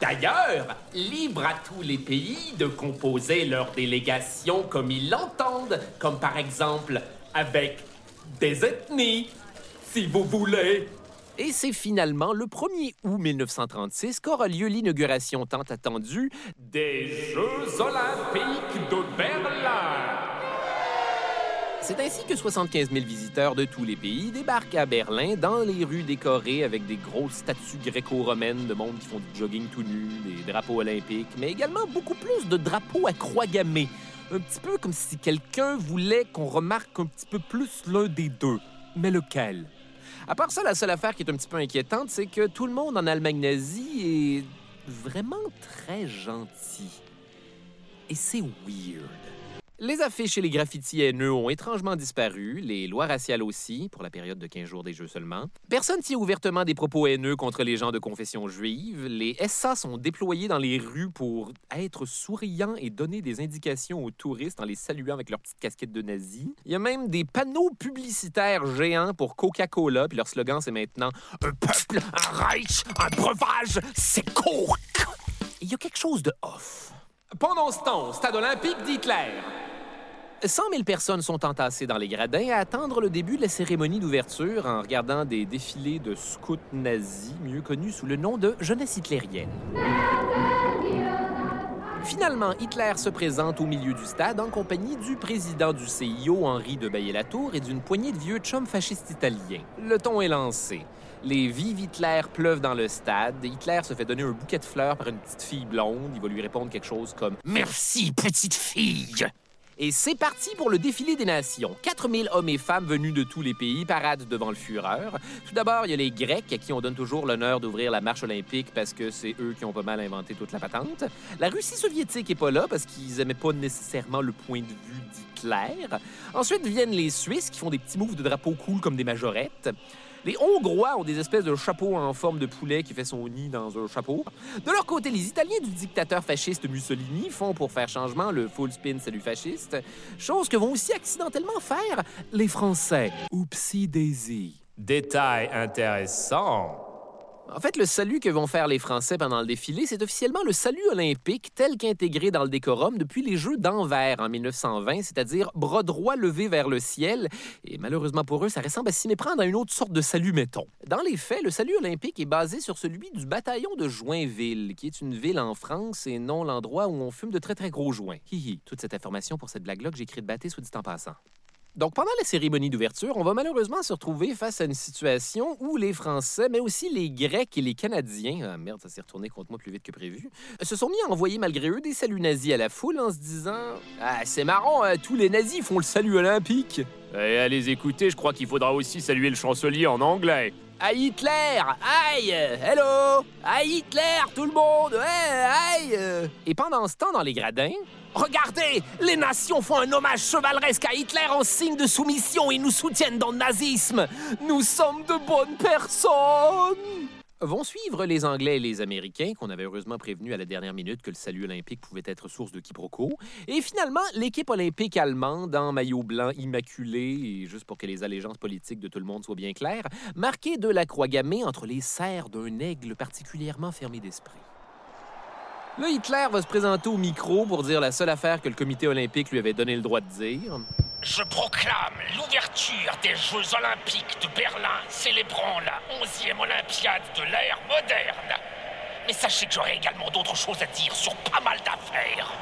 D'ailleurs, libre à tous les pays de composer leurs délégations comme ils l'entendent, comme par exemple avec des ethnies, si vous voulez. Et c'est finalement le 1er août 1936 qu'aura lieu l'inauguration tant attendue des Jeux olympiques de Berlin. C'est ainsi que 75 000 visiteurs de tous les pays débarquent à Berlin dans les rues décorées avec des grosses statues gréco-romaines de monde qui font du jogging tout nu, des drapeaux olympiques, mais également beaucoup plus de drapeaux à croix gammée. Un petit peu comme si quelqu'un voulait qu'on remarque un petit peu plus l'un des deux. Mais lequel? À part ça, la seule affaire qui est un petit peu inquiétante, c'est que tout le monde en Allemagne nazie est vraiment très gentil. Et c'est weird. Les affiches et les graffitis haineux ont étrangement disparu, les lois raciales aussi, pour la période de 15 jours des Jeux seulement. Personne tient ouvertement des propos haineux contre les gens de confession juive. Les SA sont déployés dans les rues pour être souriants et donner des indications aux touristes en les saluant avec leur petite casquette de nazi. Il y a même des panneaux publicitaires géants pour Coca-Cola, puis leur slogan c'est maintenant Un peuple, un Reich, un breuvage, c'est Coke! Il y a quelque chose de off. Pendant ce temps, stade olympique d'Hitler, 100 000 personnes sont entassées dans les gradins à attendre le début de la cérémonie d'ouverture en regardant des défilés de scouts nazis, mieux connus sous le nom de jeunesse hitlérienne. Finalement, Hitler se présente au milieu du stade en compagnie du président du CIO, Henri de Baillet-Latour, et d'une poignée de vieux chums fascistes italiens. Le ton est lancé. Les vives Hitler pleuvent dans le stade. Hitler se fait donner un bouquet de fleurs par une petite fille blonde. Il va lui répondre quelque chose comme Merci, petite fille. Et c'est parti pour le défilé des nations. 4000 hommes et femmes venus de tous les pays paradent devant le Führer. Tout d'abord, il y a les Grecs à qui on donne toujours l'honneur d'ouvrir la marche olympique parce que c'est eux qui ont pas mal inventé toute la patente. La Russie soviétique est pas là parce qu'ils aimaient pas nécessairement le point de vue d'Hitler. Ensuite viennent les Suisses qui font des petits moves de drapeau cool comme des majorettes. Les Hongrois ont des espèces de chapeaux en forme de poulet qui fait son nid dans un chapeau. De leur côté, les Italiens du dictateur fasciste Mussolini font pour faire changement le full spin salut fasciste, chose que vont aussi accidentellement faire les Français. Oupsie daisy. Détail intéressant. En fait, le salut que vont faire les Français pendant le défilé, c'est officiellement le salut olympique tel qu'intégré dans le décorum depuis les Jeux d'Anvers en 1920, c'est-à-dire bras droit levé vers le ciel. Et malheureusement pour eux, ça ressemble à s'y méprendre à une autre sorte de salut, mettons. Dans les faits, le salut olympique est basé sur celui du bataillon de Joinville, qui est une ville en France et non l'endroit où on fume de très très gros joints. Hihi, toute cette information pour cette blague-là que j'ai écrite de soit dit en passant. Donc, pendant la cérémonie d'ouverture, on va malheureusement se retrouver face à une situation où les Français, mais aussi les Grecs et les Canadiens, ah merde, ça s'est retourné contre moi plus vite que prévu, se sont mis à envoyer malgré eux des saluts nazis à la foule en se disant Ah, c'est marrant, hein, tous les nazis font le salut olympique. Et à les écouter, je crois qu'il faudra aussi saluer le chancelier en anglais. À Hitler! Aïe! Hello! À Hitler, tout le monde! Hey, aïe! Et pendant ce temps, dans les gradins, Regardez, les nations font un hommage chevaleresque à Hitler en signe de soumission et nous soutiennent dans le nazisme. Nous sommes de bonnes personnes. Vont suivre les Anglais et les Américains, qu'on avait heureusement prévenu à la dernière minute que le salut olympique pouvait être source de quiproquos. Et finalement, l'équipe olympique allemande, en maillot blanc immaculé, et juste pour que les allégeances politiques de tout le monde soient bien claires, marquée de la croix gammée entre les serres d'un aigle particulièrement fermé d'esprit. Là, Hitler va se présenter au micro pour dire la seule affaire que le comité olympique lui avait donné le droit de dire. Je proclame l'ouverture des Jeux olympiques de Berlin, célébrant la 11e Olympiade de l'ère moderne. Mais sachez que j'aurai également d'autres choses à dire sur pas mal d'affaires.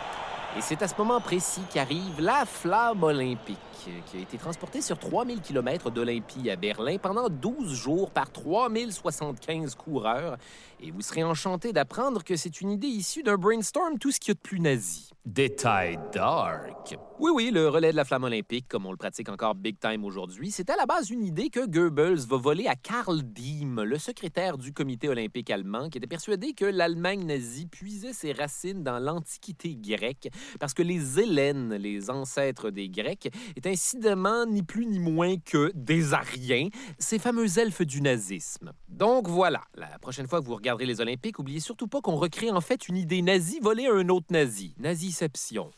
Et c'est à ce moment précis qu'arrive la flamme olympique, qui a été transportée sur 3000 km d'Olympie à Berlin pendant 12 jours par 3075 coureurs. Et vous serez enchanté d'apprendre que c'est une idée issue d'un brainstorm tout ce qu'il y a de plus nazi. Détail dark. Oui, oui, le relais de la flamme olympique, comme on le pratique encore big time aujourd'hui, c'est à la base une idée que Goebbels va voler à Karl Diem, le secrétaire du comité olympique allemand, qui était persuadé que l'Allemagne nazie puisait ses racines dans l'Antiquité grecque, parce que les Hélènes, les ancêtres des Grecs, étaient incidemment ni plus ni moins que des Ariens, ces fameux elfes du nazisme. Donc voilà, la prochaine fois que vous regarderez les Olympiques, oubliez surtout pas qu'on recrée en fait une idée nazie volée à un autre nazi. Naziception.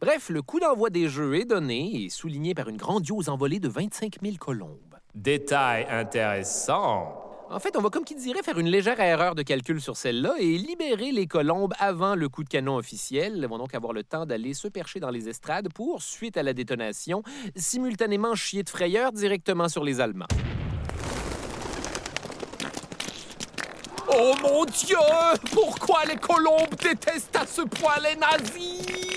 Bref, le coup d'envoi des Jeux est donné et souligné par une grandiose envolée de 25 000 colombes. Détail intéressant. En fait, on va comme qui dirait faire une légère erreur de calcul sur celle-là et libérer les colombes avant le coup de canon officiel. Elles vont donc avoir le temps d'aller se percher dans les estrades pour, suite à la détonation, simultanément chier de frayeur directement sur les Allemands. Oh mon Dieu! Pourquoi les colombes détestent à ce point les nazis?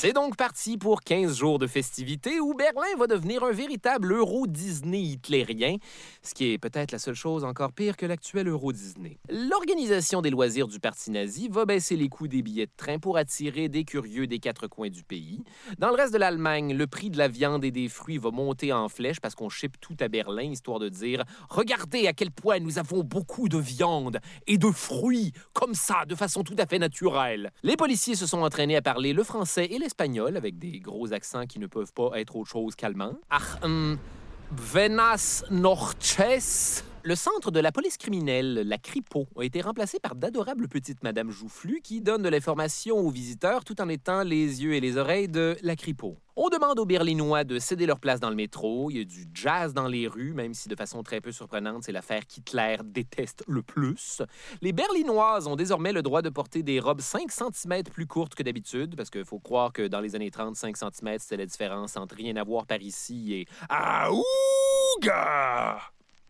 C'est donc parti pour 15 jours de festivités où Berlin va devenir un véritable Euro Disney hitlérien, ce qui est peut-être la seule chose encore pire que l'actuel Euro Disney. L'organisation des loisirs du parti nazi va baisser les coûts des billets de train pour attirer des curieux des quatre coins du pays. Dans le reste de l'Allemagne, le prix de la viande et des fruits va monter en flèche parce qu'on ship tout à Berlin, histoire de dire Regardez à quel point nous avons beaucoup de viande et de fruits, comme ça, de façon tout à fait naturelle. Les policiers se sont entraînés à parler le français et l'espagnol avec des gros accents qui ne peuvent pas être autre chose qu'allemand. Ach, hum, Venas Norches. Le centre de la police criminelle, la CRIPO, a été remplacé par d'adorables petites Madame Joufflu qui donnent de l'information aux visiteurs tout en étant les yeux et les oreilles de la CRIPO. On demande aux Berlinois de céder leur place dans le métro. Il y a du jazz dans les rues, même si de façon très peu surprenante, c'est l'affaire qu'Hitler déteste le plus. Les Berlinoises ont désormais le droit de porter des robes 5 cm plus courtes que d'habitude, parce qu'il faut croire que dans les années 30, 5 cm, c'était la différence entre rien à voir par ici et Aouga!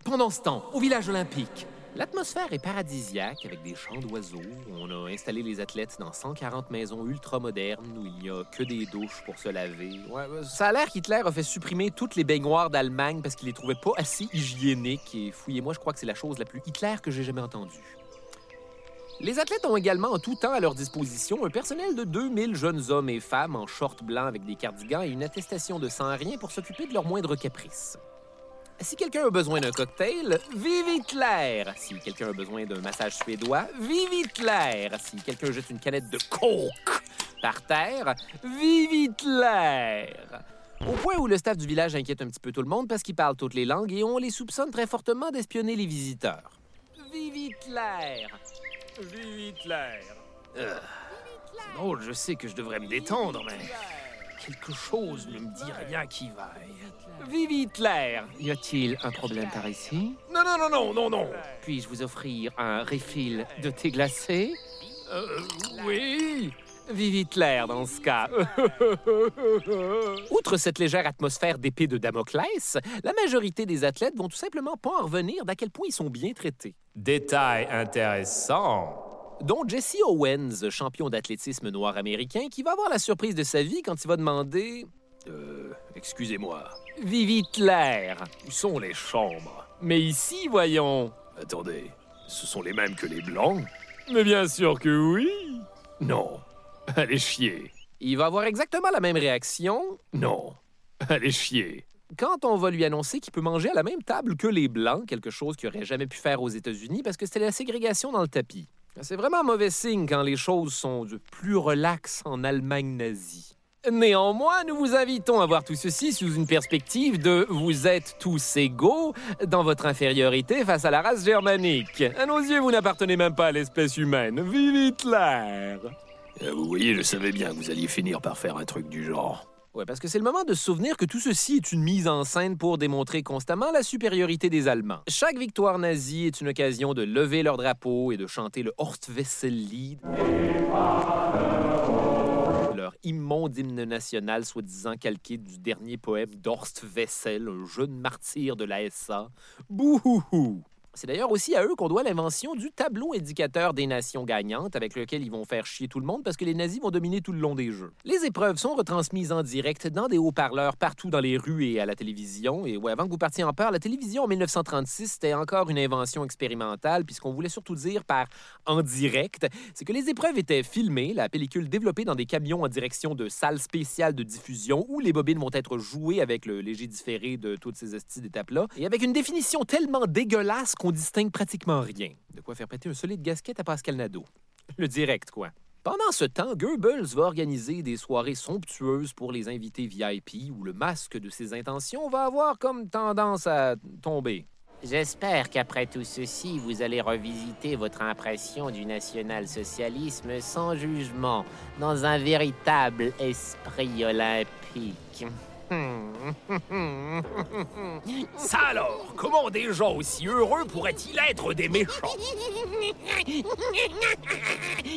Pendant ce temps, au village olympique, l'atmosphère est paradisiaque avec des chants d'oiseaux. On a installé les athlètes dans 140 maisons ultra-modernes où il n'y a que des douches pour se laver. Ouais, ça a l'air qu'Hitler a fait supprimer toutes les baignoires d'Allemagne parce qu'il les trouvait pas assez hygiéniques. Et fouillez-moi, je crois que c'est la chose la plus Hitler que j'ai jamais entendue. Les athlètes ont également en tout temps à leur disposition un personnel de 2000 jeunes hommes et femmes en short blanc avec des cardigans et une attestation de sans rien pour s'occuper de leurs moindres caprices. Si quelqu'un a besoin d'un cocktail, vive Hitler! Si quelqu'un a besoin d'un massage suédois, vive Hitler! Si quelqu'un jette une canette de coke par terre, vive Hitler! Au point où le staff du village inquiète un petit peu tout le monde parce qu'ils parlent toutes les langues et on les soupçonne très fortement d'espionner les visiteurs. Vive Hitler! Vive Hitler! Euh, c'est drôle, je sais que je devrais me détendre, mais quelque chose ne me dit rien qui vaille. Vive Hitler! Y a-t-il un problème par ici? Non, non, non, non, non, non! Puis-je vous offrir un refill de thé glacé? Euh, oui! Vive Hitler dans ce cas. (laughs) Outre cette légère atmosphère d'épée de Damoclès, la majorité des athlètes vont tout simplement pas en revenir d'à quel point ils sont bien traités. Détail intéressant. Dont Jesse Owens, champion d'athlétisme noir américain, qui va avoir la surprise de sa vie quand il va demander Euh, excusez-moi. Vive Hitler! Où sont les chambres? Mais ici, voyons. Attendez, ce sont les mêmes que les blancs? Mais bien sûr que oui! Non. Allez chier. Il va avoir exactement la même réaction Non. Allez chier. quand on va lui annoncer qu'il peut manger à la même table que les Blancs, quelque chose qu'il aurait jamais pu faire aux États-Unis parce que c'était la ségrégation dans le tapis. C'est vraiment mauvais signe quand les choses sont de plus relax en Allemagne nazie. Néanmoins, nous vous invitons à voir tout ceci sous une perspective de vous êtes tous égaux dans votre infériorité face à la race germanique. À nos yeux, vous n'appartenez même pas à l'espèce humaine. Vive Hitler! Euh, Vous voyez, je savais bien que vous alliez finir par faire un truc du genre. Ouais, parce que c'est le moment de se souvenir que tout ceci est une mise en scène pour démontrer constamment la supériorité des Allemands. Chaque victoire nazie est une occasion de lever leur drapeau et de chanter le Horstwessellied. Immonde hymne national, soi-disant calqué du dernier poème d'Horst Wessel, un jeune martyr de la SA. Bouhouhou! C'est d'ailleurs aussi à eux qu'on doit l'invention du tableau indicateur des nations gagnantes avec lequel ils vont faire chier tout le monde parce que les nazis vont dominer tout le long des jeux. Les épreuves sont retransmises en direct dans des haut-parleurs partout dans les rues et à la télévision. Et ouais, avant que vous partiez en peur, la télévision en 1936, c'était encore une invention expérimentale puisqu'on voulait surtout dire par en direct, c'est que les épreuves étaient filmées, la pellicule développée dans des camions en direction de salles spéciales de diffusion où les bobines vont être jouées avec le léger différé de toutes ces estis d'étapes-là et avec une définition tellement dégueulasse qu'on distingue pratiquement rien. De quoi faire péter un solide gasket à Pascal Nadeau. Le direct, quoi. Pendant ce temps, Goebbels va organiser des soirées somptueuses pour les invités VIP où le masque de ses intentions va avoir comme tendance à tomber. J'espère qu'après tout ceci, vous allez revisiter votre impression du national-socialisme sans jugement, dans un véritable esprit olympique. Ça alors, comment des gens aussi heureux pourraient-ils être des méchants?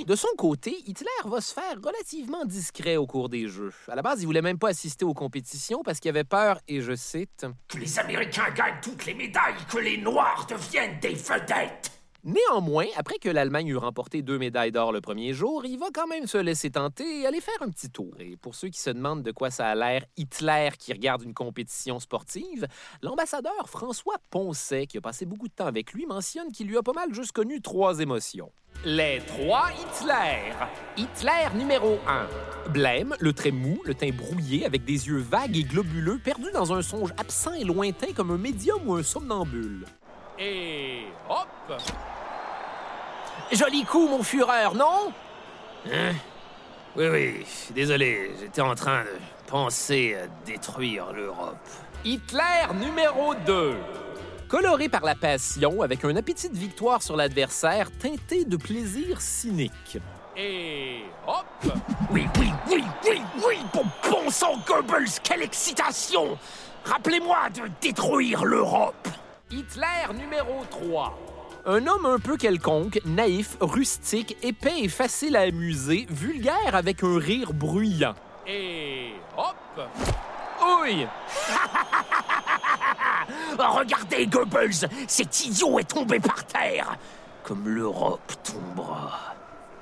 De son côté, Hitler va se faire relativement discret au cours des Jeux. À la base, il voulait même pas assister aux compétitions parce qu'il avait peur, et je cite, Que les Américains gagnent toutes les médailles, que les Noirs deviennent des vedettes Néanmoins, après que l'Allemagne eut remporté deux médailles d'or le premier jour, il va quand même se laisser tenter et aller faire un petit tour. Et pour ceux qui se demandent de quoi ça a l'air Hitler qui regarde une compétition sportive, l'ambassadeur François Poncet, qui a passé beaucoup de temps avec lui, mentionne qu'il lui a pas mal juste connu trois émotions. Les trois Hitler. Hitler numéro 1. Blême, le trait mou, le teint brouillé, avec des yeux vagues et globuleux, perdu dans un songe absent et lointain comme un médium ou un somnambule. Et hop Joli coup, mon fureur, non? Hein? Oui, oui, désolé, j'étais en train de penser à détruire l'Europe. Hitler numéro 2. Coloré par la passion, avec un appétit de victoire sur l'adversaire, teinté de plaisir cynique. Et hop Oui, oui, oui, oui, oui, bon, bon sang, Goebbels, quelle excitation Rappelez-moi de détruire l'Europe Hitler numéro 3. Un homme un peu quelconque, naïf, rustique, épais et facile à amuser, vulgaire avec un rire bruyant. Et hop Oui! (laughs) Regardez, Goebbels, cet idiot est tombé par terre Comme l'Europe tombera.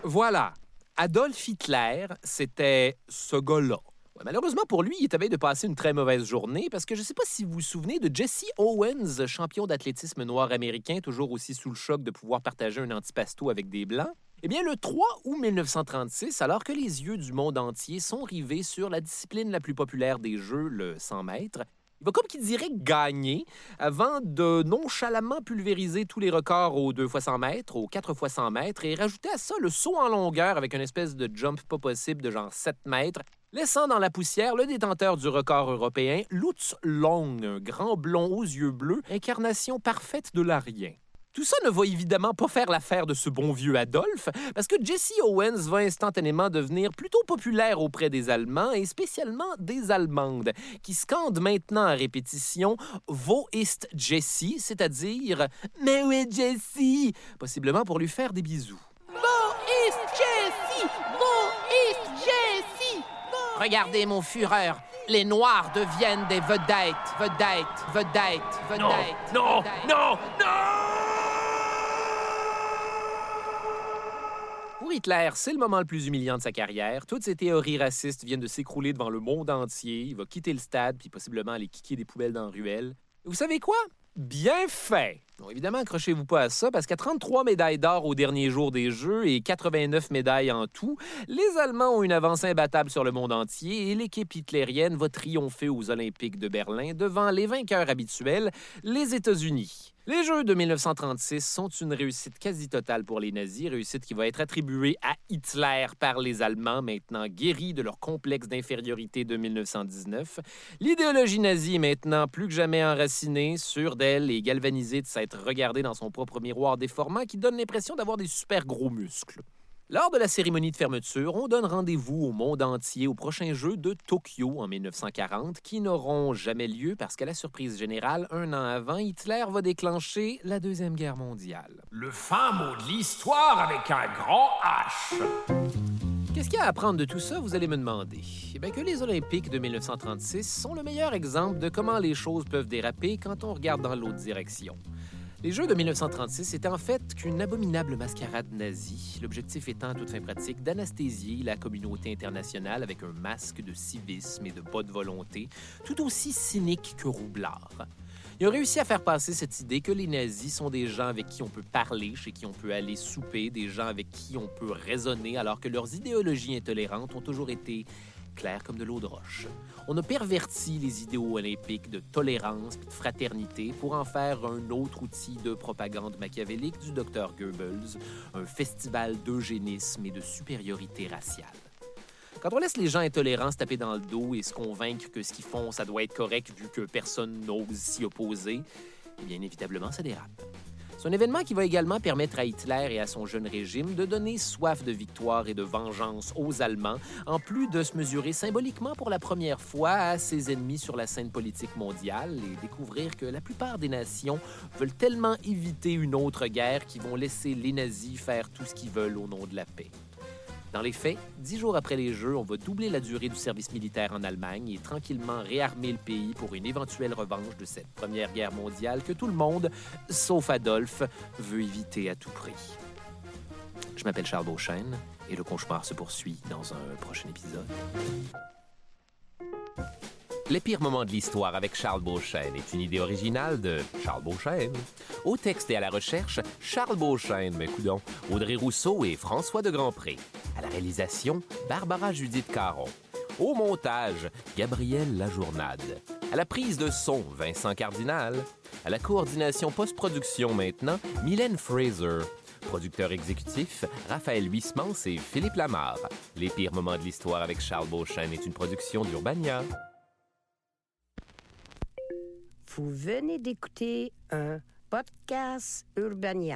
Voilà. Adolf Hitler, c'était ce gars-là. Malheureusement pour lui, il est à de passer une très mauvaise journée parce que je ne sais pas si vous vous souvenez de Jesse Owens, champion d'athlétisme noir américain, toujours aussi sous le choc de pouvoir partager un antipasto avec des Blancs. Eh bien, le 3 août 1936, alors que les yeux du monde entier sont rivés sur la discipline la plus populaire des Jeux, le 100 mètres, il va comme qui dirait gagner avant de nonchalamment pulvériser tous les records aux 2 x 100 mètres, aux 4 x 100 mètres et rajouter à ça le saut en longueur avec une espèce de jump pas possible de genre 7 mètres, laissant dans la poussière le détenteur du record européen, Lutz Long, un grand blond aux yeux bleus, incarnation parfaite de l'arien. Tout ça ne va évidemment pas faire l'affaire de ce bon vieux Adolphe, parce que Jesse Owens va instantanément devenir plutôt populaire auprès des Allemands et spécialement des Allemandes, qui scandent maintenant à répétition Wo ist Jesse, c'est-à-dire Mais où est Jesse? Possiblement pour lui faire des bisous. Wo ist Jesse Wo ist Jesse Regardez mon fureur. Les Noirs deviennent des vedettes, vedettes, vedettes, vedettes. Non, vedettes, non, Hitler, c'est le moment le plus humiliant de sa carrière. Toutes ses théories racistes viennent de s'écrouler devant le monde entier. Il va quitter le stade, puis possiblement aller kicker des poubelles dans la ruelle. Vous savez quoi? Bien fait! Évidemment, accrochez-vous pas à ça, parce qu'à 33 médailles d'or au dernier jour des Jeux et 89 médailles en tout, les Allemands ont une avance imbattable sur le monde entier et l'équipe hitlérienne va triompher aux Olympiques de Berlin devant les vainqueurs habituels, les États-Unis. Les Jeux de 1936 sont une réussite quasi totale pour les nazis, réussite qui va être attribuée à Hitler par les Allemands, maintenant guéris de leur complexe d'infériorité de 1919. L'idéologie nazie est maintenant plus que jamais enracinée, sûre d'elle et galvanisée de s'être regardée dans son propre miroir déformant qui donne l'impression d'avoir des super gros muscles. Lors de la cérémonie de fermeture, on donne rendez-vous au monde entier aux prochains Jeux de Tokyo en 1940, qui n'auront jamais lieu parce qu'à la surprise générale, un an avant, Hitler va déclencher la Deuxième Guerre mondiale. Le fin mot de l'histoire avec un grand H. Qu'est-ce qu'il y a à apprendre de tout ça, vous allez me demander? Eh bien que les Olympiques de 1936 sont le meilleur exemple de comment les choses peuvent déraper quand on regarde dans l'autre direction. Les Jeux de 1936 étaient en fait qu'une abominable mascarade nazie, l'objectif étant, à toute fin pratique, d'anesthésier la communauté internationale avec un masque de civisme et de bonne volonté, tout aussi cynique que roublard. Ils ont réussi à faire passer cette idée que les nazis sont des gens avec qui on peut parler, chez qui on peut aller souper, des gens avec qui on peut raisonner, alors que leurs idéologies intolérantes ont toujours été claires comme de l'eau de roche. On a perverti les idéaux olympiques de tolérance et de fraternité pour en faire un autre outil de propagande machiavélique du docteur Goebbels, un festival d'eugénisme et de supériorité raciale. Quand on laisse les gens intolérants se taper dans le dos et se convaincre que ce qu'ils font, ça doit être correct vu que personne n'ose s'y opposer, eh bien, inévitablement, ça dérape. C'est un événement qui va également permettre à Hitler et à son jeune régime de donner soif de victoire et de vengeance aux Allemands, en plus de se mesurer symboliquement pour la première fois à ses ennemis sur la scène politique mondiale et découvrir que la plupart des nations veulent tellement éviter une autre guerre qu'ils vont laisser les nazis faire tout ce qu'ils veulent au nom de la paix. Dans les faits, dix jours après les Jeux, on va doubler la durée du service militaire en Allemagne et tranquillement réarmer le pays pour une éventuelle revanche de cette Première Guerre mondiale que tout le monde, sauf Adolphe, veut éviter à tout prix. Je m'appelle Charles Beauchesne et le cauchemar se poursuit dans un prochain épisode. Les pires moments de l'histoire avec Charles Beauchesne est une idée originale de Charles Beauchesne. Au texte et à la recherche, Charles Beauchesne, mais coudons, Audrey Rousseau et François de Grandpré. À la réalisation, Barbara Judith Caron. Au montage, Gabriel Lajournade. À la prise de son, Vincent Cardinal. À la coordination post-production maintenant, Mylène Fraser. Producteur exécutif, Raphaël Huismans et Philippe Lamarre. Les pires moments de l'histoire avec Charles Beauchesne est une production d'Urbania. Vous venez d'écouter un podcast Urbania.